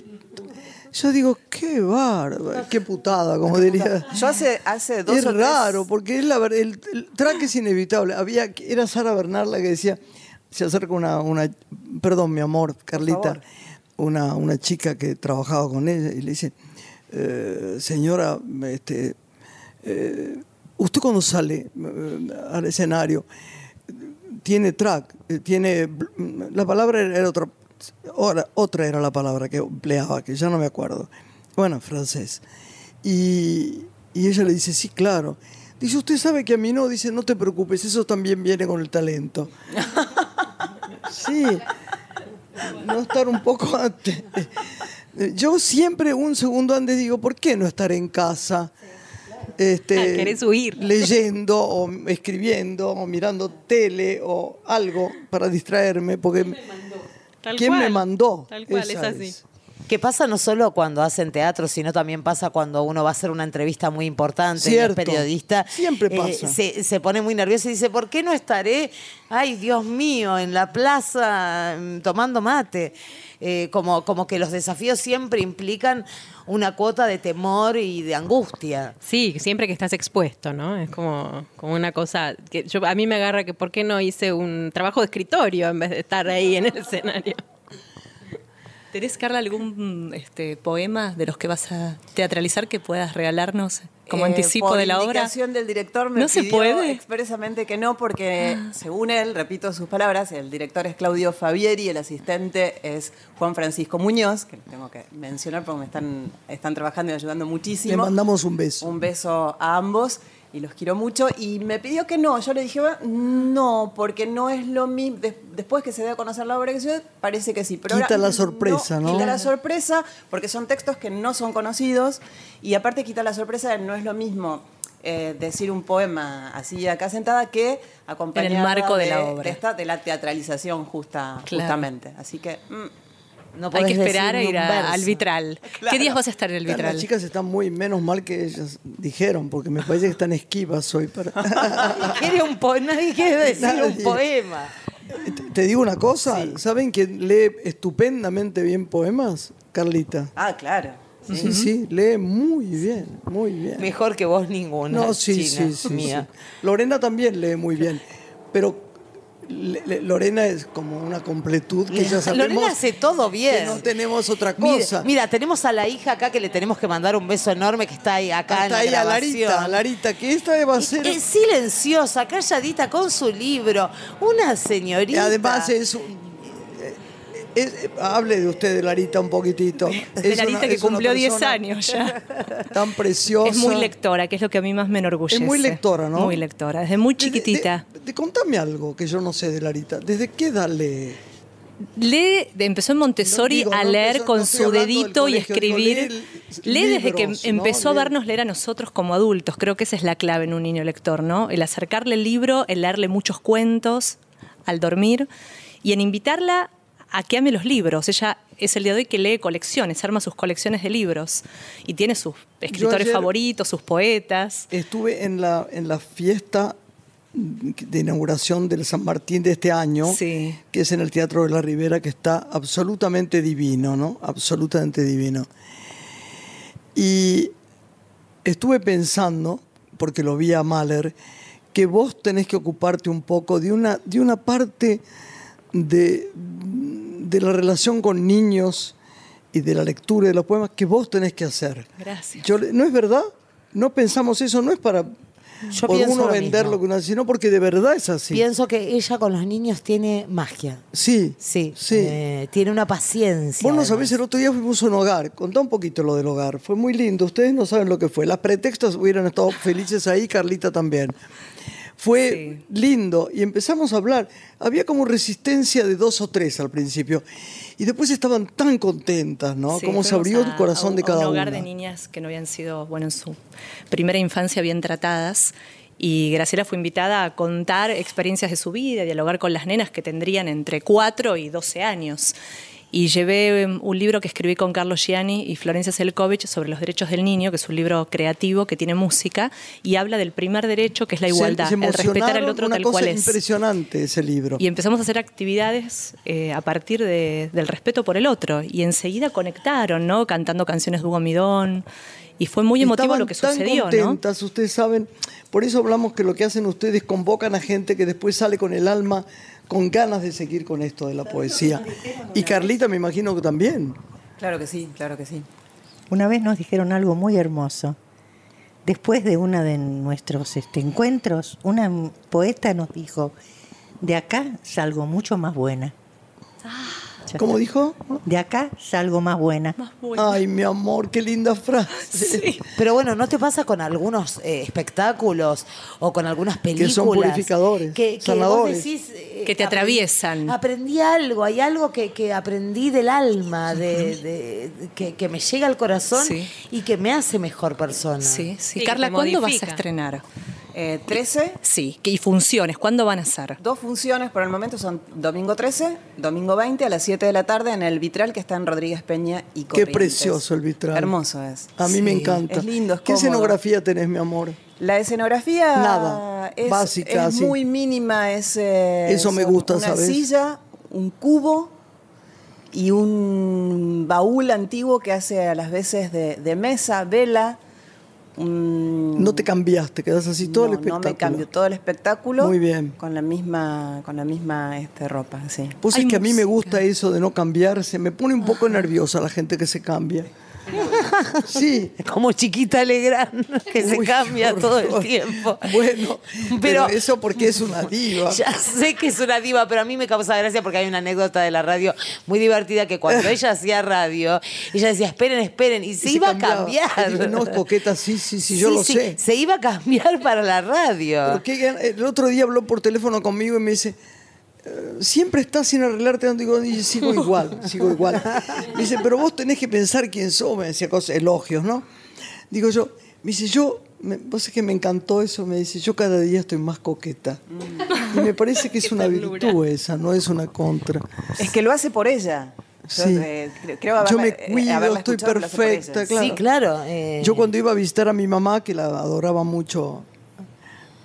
yo digo, qué bárbaro, qué putada, como diría. Yo hace, hace dos es o tres- raro, porque es la, ver- el, el track es inevitable. Había, era Sara Bernal la que decía, se acerca una, una perdón, mi amor, Carlita, una, una chica que trabajaba con ella y le dice, "Eh, señora, este, eh, usted cuando sale eh, al escenario, tiene track, eh, tiene, la palabra era otra, otra, otra era la palabra que empleaba, que ya no me acuerdo. Bueno, francés. Y, y ella le dice, sí, claro. Dice, usted sabe que a mí no, dice, no te preocupes, eso también viene con el talento. [LAUGHS] Sí, no estar un poco antes. Yo siempre un segundo antes digo, ¿por qué no estar en casa? Este, Ah, querés huir. Leyendo o escribiendo o mirando tele o algo para distraerme, porque ¿quién me cual. mandó? Tal cual, Esa es así. es. Que pasa no solo cuando hacen teatro, sino también pasa cuando uno va a hacer una entrevista muy importante, y es periodista. Siempre eh, pasa. se, se pone muy nervioso y dice, ¿por qué no estaré, ay Dios mío, en la plaza mm, tomando mate? Eh, como, como que los desafíos siempre implican una cuota de temor y de angustia. Sí, siempre que estás expuesto, ¿no? Es como, como una cosa que yo, a mí me agarra que por qué no hice un trabajo de escritorio en vez de estar ahí en el escenario. ¿Tenés, Carla, algún este, poema de los que vas a teatralizar que puedas regalarnos como Eh, anticipo por de la obra? indicación del director me ¿No se puede? expresamente que no, porque según él, repito sus palabras, el director es Claudio Fabieri, el asistente es Juan Francisco Muñoz, que tengo que mencionar porque me están, están trabajando y ayudando muchísimo. Le mandamos un beso. Un beso a ambos y los quiero mucho. Y me pidió que no. Yo le dije, "Bueno, no, porque no es lo mismo. Des- después que se dé a conocer la obra que yo, parece que sí. Pero Quita ahora la sorpresa, ¿no? Quita la sorpresa, porque son textos que no son conocidos. Y aparte, quita la sorpresa, de no es lo mismo. eh, decir un poema así acá sentada que acompañada marco de la obra. esta, de la teatralización justa, Claro. justamente. Así que mm, No Hay que esperar a ir a- al vitral. ¿Qué días vas a estar en el vitral? Las chicas están muy menos mal que ellas dijeron, porque me parece que están esquivas hoy. Para... [LAUGHS] Quiere un po- nadie quiere decir un poema. Te- Te digo una cosa, ¿saben que lee estupendamente bien poemas? Carlita. ah, claro. Sí, sí, lee muy bien, muy bien. Mejor que vos ninguna. No, sí, China, sí, sí, mía. sí. Lorena también lee muy bien, pero Lorena es como una completud que ya sabemos Lorena hace todo bien. que no tenemos otra cosa. Mira, tenemos a la hija acá que le tenemos que mandar un beso enorme que está ahí acá en Hasta la ahí a grabación. Larita, Larita, que esta va a ser... Es silenciosa, calladita con su libro. Una Y señorita. además es un- es- hable de usted de Larita un poquitito. De Es Larita una- que cumplió 10 persona años ya. [LAUGHS] Tan preciosa. Es muy lectora, que es lo que a mí más me enorgullece. Es muy lectora, ¿no? Muy lectora, desde muy de- chiquitita. de- de- contame algo que yo no sé de Larita. ¿Desde qué edad lee? Lee, empezó en Montessori No digo, a leer con no su dedito y colegio, digo, escribir. lee desde que empezó a vernos leer a nosotros como adultos. Creo que esa es la clave en un niño lector, ¿no? El acercarle el libro, el leerle muchos cuentos al dormir y en invitarla a que ame los libros. Ella es el día de hoy que lee colecciones, arma sus colecciones de libros y tiene sus escritores favoritos, sus poetas. Estuve en la, en la fiesta de inauguración del San Martín de este año, Sí. que es en el Teatro de la Ribera, que está absolutamente divino, ¿no? Absolutamente divino. Y estuve pensando, porque lo vi a Mahler, que vos tenés que ocuparte un poco de una, de una parte de, de la relación con niños y de la lectura de los poemas que vos tenés que hacer. Gracias. Yo ¿No es verdad? No pensamos eso, no es para Yo por uno lo vender mismo. lo que uno hace, sino porque de verdad es así. Pienso que ella con los niños tiene magia. Sí, Sí, sí. eh, tiene una paciencia. Vos no sabés, el otro día fuimos a un hogar. Contá un poquito lo del hogar. Fue muy lindo. Ustedes no saben lo que fue. Las pretextos hubieran estado felices ahí, Carlita también. Fue lindo y empezamos a hablar. Había como resistencia de dos o tres al principio. Y después estaban tan contentas, ¿no? Sí, Cómo se abrió a- el corazón un- de cada a un hogar una. de niñas que no habían sido, bueno, en su primera infancia bien tratadas. Y Graciela fue invitada a contar experiencias de su vida, a dialogar con las nenas que tendrían entre 4 y 12 años. Y llevé um, un libro que escribí con Carlos Gianni y Florencia Selkovich sobre los derechos del niño, que es un libro creativo que tiene música y habla del primer derecho, que es la Se- igualdad, se el respetar al otro una tal cosa cual es. impresionante ese libro. Y empezamos a hacer actividades eh, a partir de- del respeto por el otro. Y enseguida conectaron, ¿no? Cantando canciones de Hugo Midón. Y fue muy emotivo Estaban lo que tan sucedió, ¿no? contentas, ustedes saben. Por eso hablamos que lo que hacen ustedes convocan a gente que después sale con el alma, con ganas de seguir con esto de la poesía. Y Carlita me imagino que también. Claro que sí, claro que sí. Una vez nos dijeron algo muy hermoso. Después de uno de nuestros este, encuentros, una poeta nos dijo, de acá salgo mucho más buena. Ya ¿Cómo dijo? De acá salgo más buena. Ay, mi amor, qué linda frase. Pero bueno, ¿no te pasa con algunos eh, espectáculos o con algunas películas? son purificadores, que, que sanadores. vos decís, eh, Que te aprendí- atraviesan. Aprendí algo, hay algo que, que aprendí del alma, de, de- de- que, que me llega al corazón Sí. y que me hace mejor persona. Sí, sí. Que Carla, ¿cuándo vas a estrenar? Eh, 13, Sí, y funciones, ¿cuándo van a ser? dos funciones por el momento son domingo 13, domingo 20 a las 7 de la tarde en el Vitral que está en Rodríguez Peña y Qué Corrientes. precioso el vitral. Hermoso es. A mí me encanta. Es lindo, es ¿Qué cómodo. escenografía tenés, mi amor? La escenografía Nada, es, básica, es muy mínima. Es, eh, Eso me gusta, una ¿sabes? silla, un cubo y un baúl antiguo que hace a las veces de, de mesa, vela. No te cambiaste, quedás así todo el espectáculo. No me cambio todo el espectáculo. Muy bien. Con la misma, con la misma este, ropa, sí. Vos Hay es que a mí me gusta eso de no cambiarse. Me pone un poco nerviosa la gente que se cambia. Sí. Como chiquita Legrand, que se Uy, cambia todo el tiempo. Bueno, pero, Pero- eso porque es una diva. [LAUGHS] Ya sé que es una diva, pero a mí me causa gracia porque hay una anécdota de la radio muy divertida que cuando [LAUGHS] ella hacía radio, ella decía, esperen, esperen, y se, Y iba cambiaba. a cambiar. Digo, no, es coqueta, sí, sí, sí, yo Sí, lo sí, sé. Se iba a cambiar para la radio. Gan- el otro día habló por teléfono conmigo y me dice, "Eh, siempre estás sin arreglarte. tanto". Digo, y sigo [LAUGHS] igual, sigo igual. Me dice, pero vos tenés que pensar quién sos. Me decía cosas, elogios, ¿no? Digo yo, me dice, yo, me, vos es que me encantó eso. Me dice, yo cada día estoy más coqueta. Y me parece que es [LAUGHS] una virtud esa, no es una contra. Es que lo hace por ella. Yo, Sí. eh, cre- creo haberla- Yo me eh, cuido, estoy perfecta, claro. Sí, claro. eh, Yo cuando iba a visitar a mi mamá, que la adoraba mucho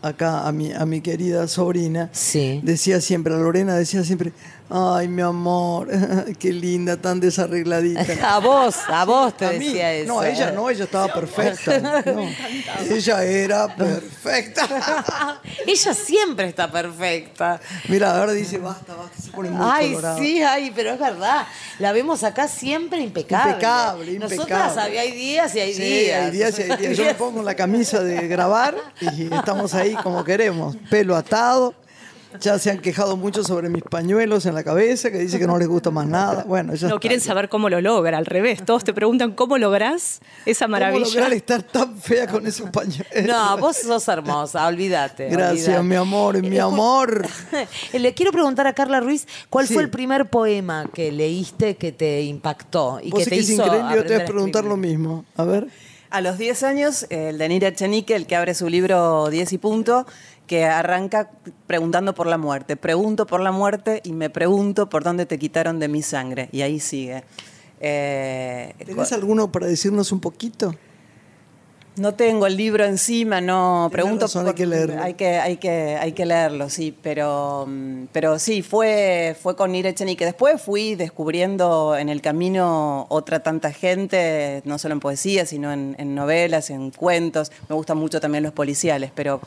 acá, a mi, a mi querida sobrina, Sí. decía siempre, a Lorena decía siempre, ay, mi amor, [LAUGHS] qué linda, tan desarregladita. [LAUGHS] A vos, a vos te A mí, decía eso. no, ella no, ella estaba perfecta. [LAUGHS] no. Ella era perfecta. ella siempre está perfecta. Mira, ahora dice, basta, basta, se pone muy Ay, colorada. sí, ay, pero es verdad. La vemos acá siempre impecable. Impecable, Nosotras impecable. hay días y hay Sí, días. hay días y hay días. Yo me pongo la camisa de grabar y estamos ahí como queremos. Pelo atado. Ya se han quejado mucho sobre mis pañuelos en la cabeza, que dice que no les gusta más nada. Bueno, ya No está. quieren saber cómo lo logra, al revés. Todos te preguntan cómo lográs esa ¿Cómo maravilla. lograr estar tan fea con esos pañuelos? No, vos sos hermosa, olvídate. Gracias, mi amor, mi amor. [LAUGHS] Le quiero preguntar a Carla Ruiz, ¿cuál Sí. fue el primer poema que leíste que te impactó y Vos que te que es hizo increíble, yo te voy a preguntar lo mismo. A ver. A los 10 años, el de Nira Echenique, el que abre su libro 10 y punto, que arranca preguntando por la muerte. Pregunto por la muerte y me pregunto por dónde te quitaron de mi sangre. Y ahí sigue. Eh, ¿Tenés alguno para decirnos un poquito? No tengo el libro encima, no pregunto. razón, hay que leerlo. Hay que, hay que, hay que leerlo, sí, pero, mm, pero sí, fue, fue con Nira Echenique. Después fui descubriendo en el camino otra tanta gente, no solo en poesía, sino en, en novelas, en cuentos. Me gustan mucho también los policiales, pero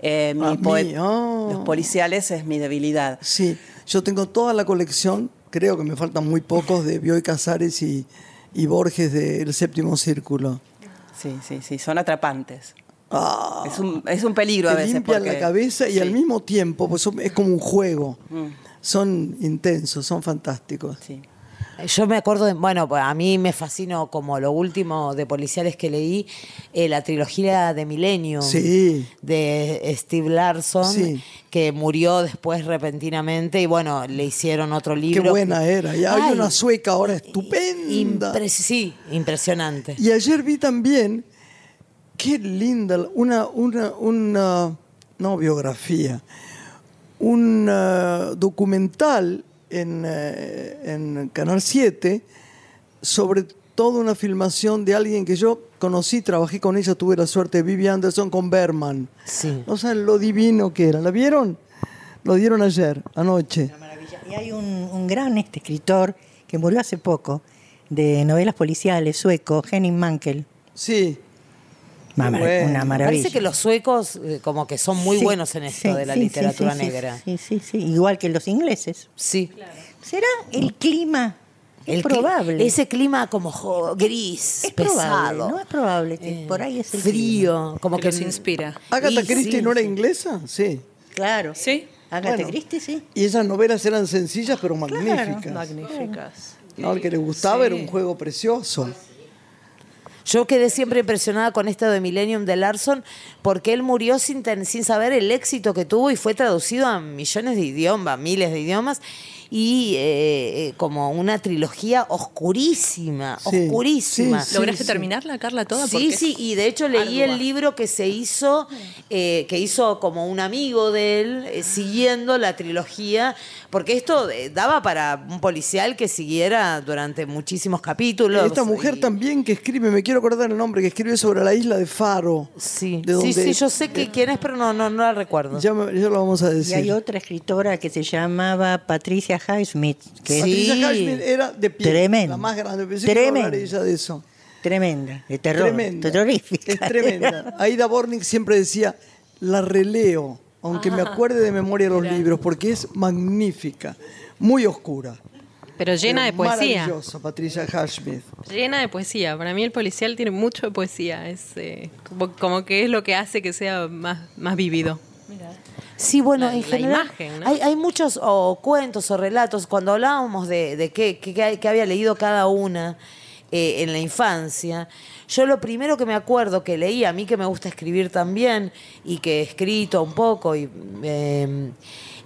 eh, mi A mí, poe- oh. los policiales es mi debilidad. Sí, yo tengo toda la colección, creo que me faltan muy pocos, de Bioy Casares y, y Borges del Séptimo Círculo. Sí, sí, sí, son atrapantes. Ah, Es un, es un peligro a veces. limpian porque- la cabeza y sí, al mismo tiempo, pues son- es como un juego. Mm. Son intensos, son fantásticos. sí. Yo me acuerdo, de, bueno, pues a mí me fascinó como lo último de policiales que leí, eh, la trilogía de Milenio Sí. de Steve Larson, Sí. que murió después repentinamente y bueno, le hicieron otro libro. Qué buena era. Y hay Ay, una sueca ahora estupenda. impres- sí, impresionante. Y ayer vi también, qué linda, una, una, una no biografía, un eh, documental en, eh, en Canal 7 sobre toda una filmación de alguien que yo conocí, trabajé con ella, tuve la suerte, Vivi Anderson con Berman. Sí. No saben lo divino que era. ¿La vieron? Lo dieron ayer, anoche. Maravilla. Y hay un, un gran este escritor que murió hace poco, de novelas policiales, sueco, Henning Mankell. Sí. Una, mar- bueno. una maravilla. Parece que los suecos eh, como que son muy Sí, buenos en esto sí, de la sí, literatura negra. Sí, sí, sí. Igual que los ingleses. Sí. ¿Será el clima? Es El cli- probable. Ese clima como gris, es pesado. probable, no es probable que por ahí es el frío, como que que los inspira. Agatha Christie sí, no era sí. inglesa, sí. Claro. Sí. Agatha Bueno. Christie, sí. Y esas novelas eran sencillas pero magníficas. Magníficas. No, el que le gustaba era un juego precioso. Yo quedé siempre impresionada con esto de Millennium de Larson porque él murió sin, sin saber el éxito que tuvo y fue traducido a millones de idiomas, miles de idiomas y eh, eh, como una trilogía oscurísima, Sí, oscurísima. sí, ¿Lograste sí. terminarla, Carla, toda? Sí, Porque sí, y de hecho leí ardua. el libro que se hizo, eh, que hizo como un amigo de él, eh, siguiendo la trilogía, porque esto daba para un policial que siguiera durante muchísimos capítulos. Esta mujer y- también que escribe, me quiero acordar el nombre, que escribe sobre la isla de Faro. Sí, de sí, donde- sí, yo sé que quién es, pero no, no, no la recuerdo. Ya, me- ya lo vamos a Y decir. hay otra escritora que se llamaba Patricia Highsmith, que Sí. Patricia Highsmith era de pie, Tremendo. la más grande. Pensé que Tremendo. ella de eso. es tremenda, de terror, Tremenda. terrorífica. Es tremenda. Aida Bornik siempre decía, la releo, aunque me acuerde de memoria los libros, porque es magnífica, muy oscura. Pero llena de pero poesía. Maravillosa, Patricia Highsmith. Llena de poesía. Para mí el policial tiene mucho de poesía. Es eh, como, como que es lo que hace que sea más, más vivido. Sí, bueno, La- en la general imagen, ¿no? hay, hay muchos o cuentos o relatos, cuando hablábamos de, de qué, qué- qué- qué había leído cada una eh, en la infancia, yo lo primero que me acuerdo que leí, a mí que me gusta escribir también y que he escrito un poco, y, eh,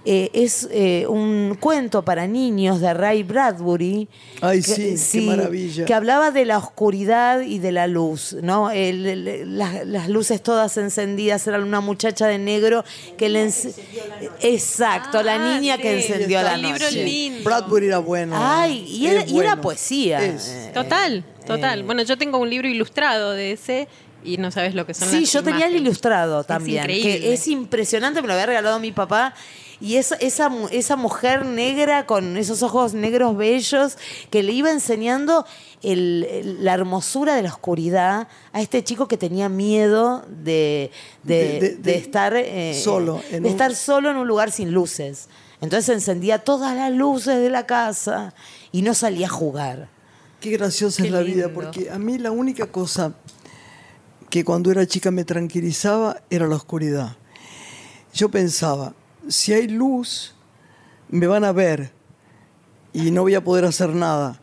eh, es eh, un cuento para niños de Ray Bradbury. Ay, que- sí, qué maravilla. Que hablaba de la oscuridad y de la luz, ¿no? El- el- las, las luces todas encendidas, era una muchacha de negro que le... ence- Exacto, la Ah, niña que sí. encendió la El libro noche. lindo. Bradbury era bueno. Ay, y era, Es y era poesía. Es. Eh, Total, total. bueno, yo tengo un libro ilustrado de ese y no sabes lo que son Sí, las yo tenía el ilustrado Es también, increíble. que es impresionante, me lo había regalado mi papá. Y esa, esa, esa mujer negra con esos ojos negros bellos que le iba enseñando el- el- la hermosura de la oscuridad a este chico que tenía miedo de, de- De- de- de de- estar eh, solo, en de un- estar solo en un lugar sin luces. Entonces encendía todas las luces de la casa y no salía a jugar. Qué graciosa Qué es la vida, porque a mí la única cosa que cuando era chica me tranquilizaba era la oscuridad. Yo pensaba, si hay luz, me van a ver y no voy a poder hacer nada.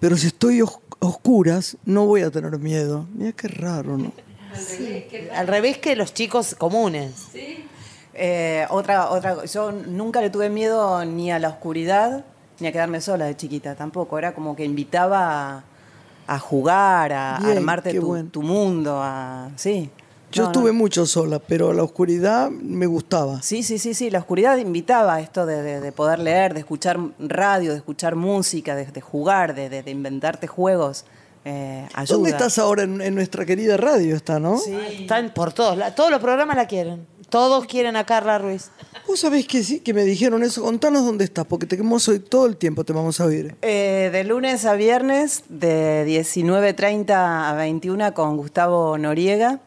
Pero si estoy os- oscuras, no voy a tener miedo. Mira qué raro, ¿no? Al revés que los chicos comunes. Eh, otra, otra, yo nunca le tuve miedo ni a la oscuridad ni a quedarme sola de chiquita tampoco. Era como que invitaba a, a jugar, a, Bien, armarte tu, bueno. tu mundo, a sí. Yo No, no. estuve mucho sola, pero la oscuridad me gustaba. Sí, sí, sí, sí. La oscuridad invitaba a esto de, de- de poder leer, de escuchar radio, de escuchar música, de, de jugar, de, de- de inventarte juegos. eh, ayuda. ¿Dónde estás ahora? En, en nuestra querida radio está, ¿no? Sí, están por todos. la- Todos los programas la quieren. Todos quieren a Carla Ruiz. Vos sabés que sí, que me dijeron eso. Contanos dónde estás, porque te queremos hoy todo el tiempo, te vamos a oír. Eh, de lunes a viernes, de 19.30 a 21 con Gustavo Noriega.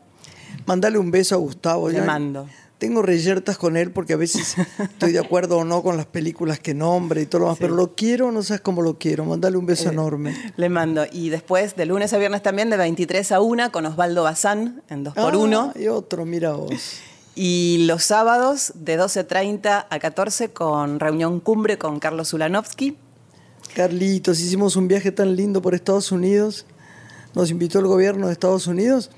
Mandale un beso a Gustavo. Le ya. mando. Tengo reyertas con él porque a veces [LAUGHS] estoy de acuerdo o no con las películas que nombra y todo lo demás, pero lo quiero, no sabes cómo lo quiero. Mandale un beso enorme. Le mando. Y después, de lunes a viernes también, de 23 a 1 con Osvaldo Bazán en 2x1. Ah, y otro, mira vos. Y los sábados, de 12.30 a 14 con Reunión Cumbre con Carlos Ulanovsky. Carlitos, hicimos un viaje tan lindo por Estados Unidos. Nos invitó el gobierno de Estados Unidos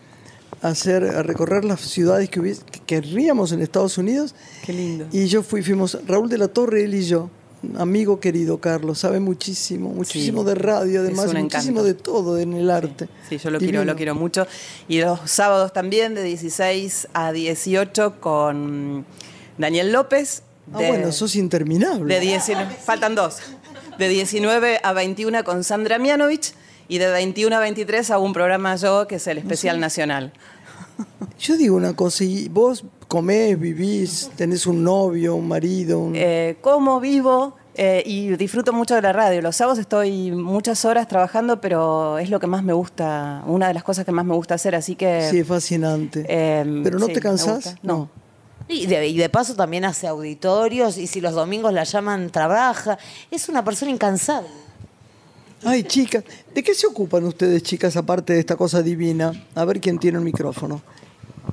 hacer, a recorrer las ciudades que, hubies- que querríamos en Estados Unidos. Qué lindo. Y yo fui, fuimos Raúl de la Torre, él y yo. Amigo querido Carlos, sabe muchísimo, muchísimo Sí, de radio, además, muchísimo de todo en el arte. Sí, yo lo quiero, lo quiero mucho. Y los sábados también, de 16 a 18 con Daniel López. Ah, bueno, sos interminable. De 19, faltan dos. De 19 a 21 con Sandra Mianovich y de 21 a 23 hago un programa yo que es el especial nacional. [LAUGHS] Yo digo una cosa, y vos comés, vivís, tenés un novio, un marido, un... Eh, como vivo eh, y disfruto mucho de la radio. Los sábados estoy muchas horas trabajando, pero es lo que más me gusta, una de las cosas que más me gusta hacer, así que... sí, es fascinante. eh, ¿Pero no sí, te cansás? No. Y de, y de paso también hace auditorios y si los domingos la llaman, trabaja. Es una persona incansable. Ay, chicas, ¿de qué se ocupan ustedes, chicas, aparte de esta cosa divina? A ver quién tiene el micrófono.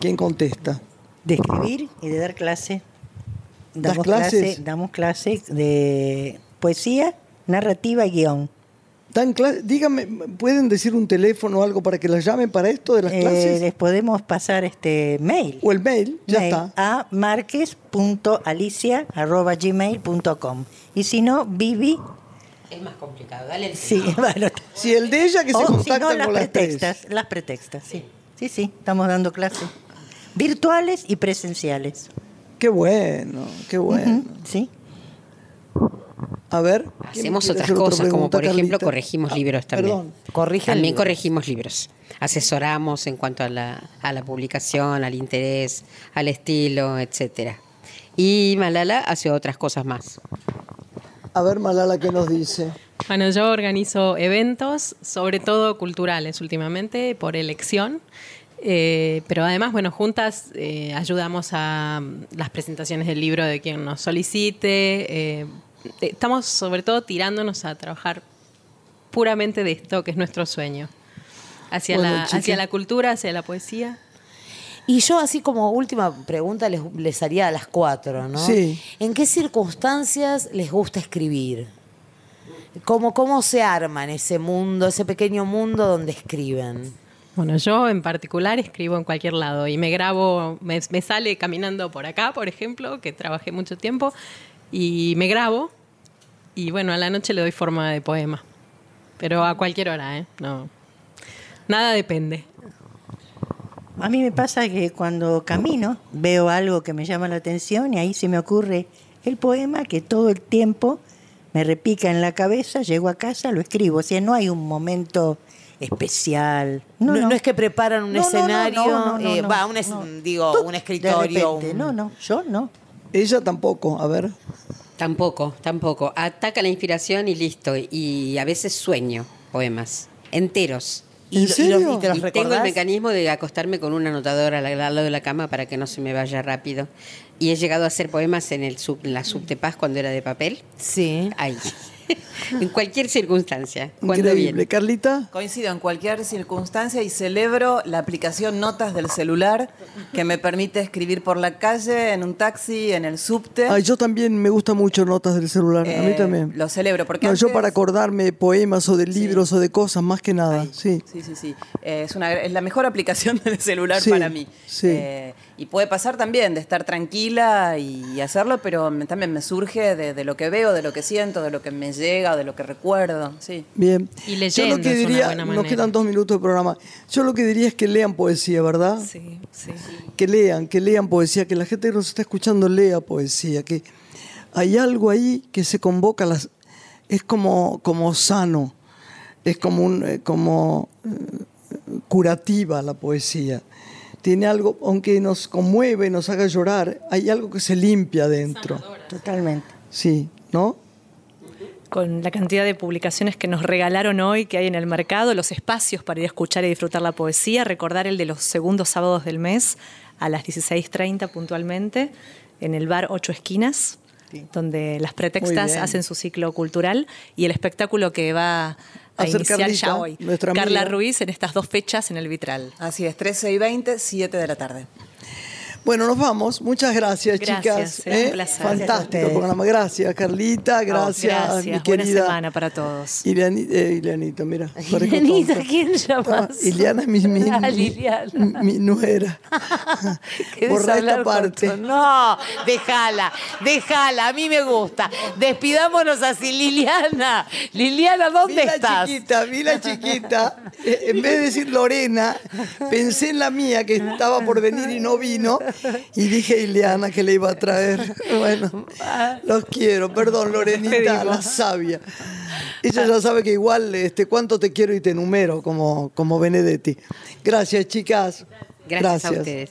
¿Quién contesta? De escribir y de dar clase. ¿Das Damos clases? clase, damos clase de poesía, narrativa y guion. Dan Dígame, ¿pueden decir un teléfono o algo para que las llamen para esto de las Eh, clases? les podemos pasar este mail. O el mail, ya Mail está. A marques.alicia.gmail.com Y si no, Vivi. Es más complicado, dale el Sí, [LAUGHS] bueno. Si el de ella que se o si contacta no, las con las pretextas. Las pretextas, sí. Sí, sí, estamos dando clases. Virtuales y presenciales. Qué bueno, qué bueno. Sí. A ver. ¿quién Hacemos otras otra cosas, como por ejemplo Carlita? corregimos Ah, libros también. Perdón. Corrige También libros. corregimos libros. Asesoramos en cuanto a la, a la publicación, al interés, al estilo, etcétera. Y Malala hace otras cosas más. A ver, Malala, ¿qué nos dice? Bueno, yo organizo eventos, sobre todo culturales últimamente, por elección. Eh, pero además, bueno, juntas eh, ayudamos a mm, las presentaciones del libro de quien nos solicite. eh, estamos sobre todo tirándonos a trabajar puramente de esto, que es nuestro sueño. Hacia, Bueno, la, hacia la cultura, hacia la poesía. Y yo así como última pregunta les, les haría a las cuatro, ¿no? Sí. ¿En qué circunstancias les gusta escribir? ¿Cómo, ¿Cómo se arma en ese mundo, ese pequeño mundo donde escriben? Bueno, yo en particular escribo en cualquier lado y me grabo, me, me sale caminando por acá, por ejemplo, que trabajé mucho tiempo, y me grabo y bueno, a la noche le doy forma de poema. Pero a cualquier hora, ¿eh? No. Nada depende. A mí me pasa que cuando camino veo algo que me llama la atención y ahí se me ocurre el poema que todo el tiempo me repica en la cabeza, llego a casa, lo escribo. O sea, no hay un momento especial. No, no es que preparan un escenario, eh, va, un es- digo, Tú, un de escritorio. repente, un- No, no, yo no. Ella tampoco, a ver. Tampoco, tampoco. Ataca la inspiración y listo. Y a veces sueño poemas enteros. ¿Y, ¿En lo- y serio? los- y te los Y tengo el mecanismo de acostarme con un anotador al al lado de la cama para que no se me vaya rápido. Y he llegado a hacer poemas en, el sub, en la subtepaz cuando era de papel. Sí. Ahí. [LAUGHS] en cualquier circunstancia. Increíble. viene. Carlita, Coincido en cualquier circunstancia y celebro la aplicación Notas del celular que me permite escribir por la calle, en un taxi, en el subte. ay, yo también me gusta mucho notas del celular. a mí Eh, también. Lo celebro porque No, yo antes- para acordarme de poemas o de libros o de cosas, más que nada. Ay, Sí. sí, sí, sí. Eh, es, una, es la mejor aplicación del celular Sí, para mí. sí. Eh, y puede pasar también de estar tranquila y, hacerlo, pero también me surge de, de lo que veo, de lo que siento, de lo que me llega, de lo que recuerdo. Sí. Bien. Y Yo leyendo lo que es una diría, nos quedan dos minutos de programa. Yo lo que diría es que lean poesía, ¿verdad? Sí, sí. Que lean, que lean poesía, que la gente que nos está escuchando lea poesía, que hay algo ahí que se convoca, las, es como, como sano. es como, un, eh, como eh, curativa la poesía. Tiene algo, aunque nos conmueve, nos haga llorar, hay algo que se limpia dentro. Totalmente. Sí, ¿no? Con la cantidad de publicaciones que nos regalaron hoy, que hay en el mercado, los espacios para ir a escuchar y disfrutar la poesía, recordar el de los segundos sábados del mes a las 16.30 puntualmente, en el bar Ocho Esquinas, donde las pretextas hacen su ciclo cultural y el espectáculo que va a Hacer iniciar Carlita, ya hoy. Carla. Ruiz en estas dos fechas en el Vitral. Así es, 13 y 20, 7 de la tarde. Bueno, nos vamos. Muchas gracias, Gracias, chicas. será un ¿eh? placer. Fantástico programa. Gracias, Carlita. Gracias, Oh, gracias. mi Buena querida. semana para todos. Eh, Ileanita, mira. [LAUGHS] parezco Ileanita, tonta. ¿quién llamas? Iliana es mi, mi, [LAUGHS] Ah, mi- Liliana. mi nuera. [LAUGHS] ¿Querés Borra esta parte. No, déjala, déjala, a mí me gusta. Despidámonos así, Liliana. Liliana, ¿dónde Vi la estás? chiquita, vi la chiquita. Eh, en vez de decir Lorena, pensé en la mía que estaba por venir y no vino. Y dije a Ileana que le iba a traer. [LAUGHS] Bueno, los quiero. Perdón, [LAUGHS] Lorenita, la sabia. Ella ya sabe que igual este, cuánto te quiero y te numero, como, como Benedetti. Gracias, chicas. Gracias, a ustedes.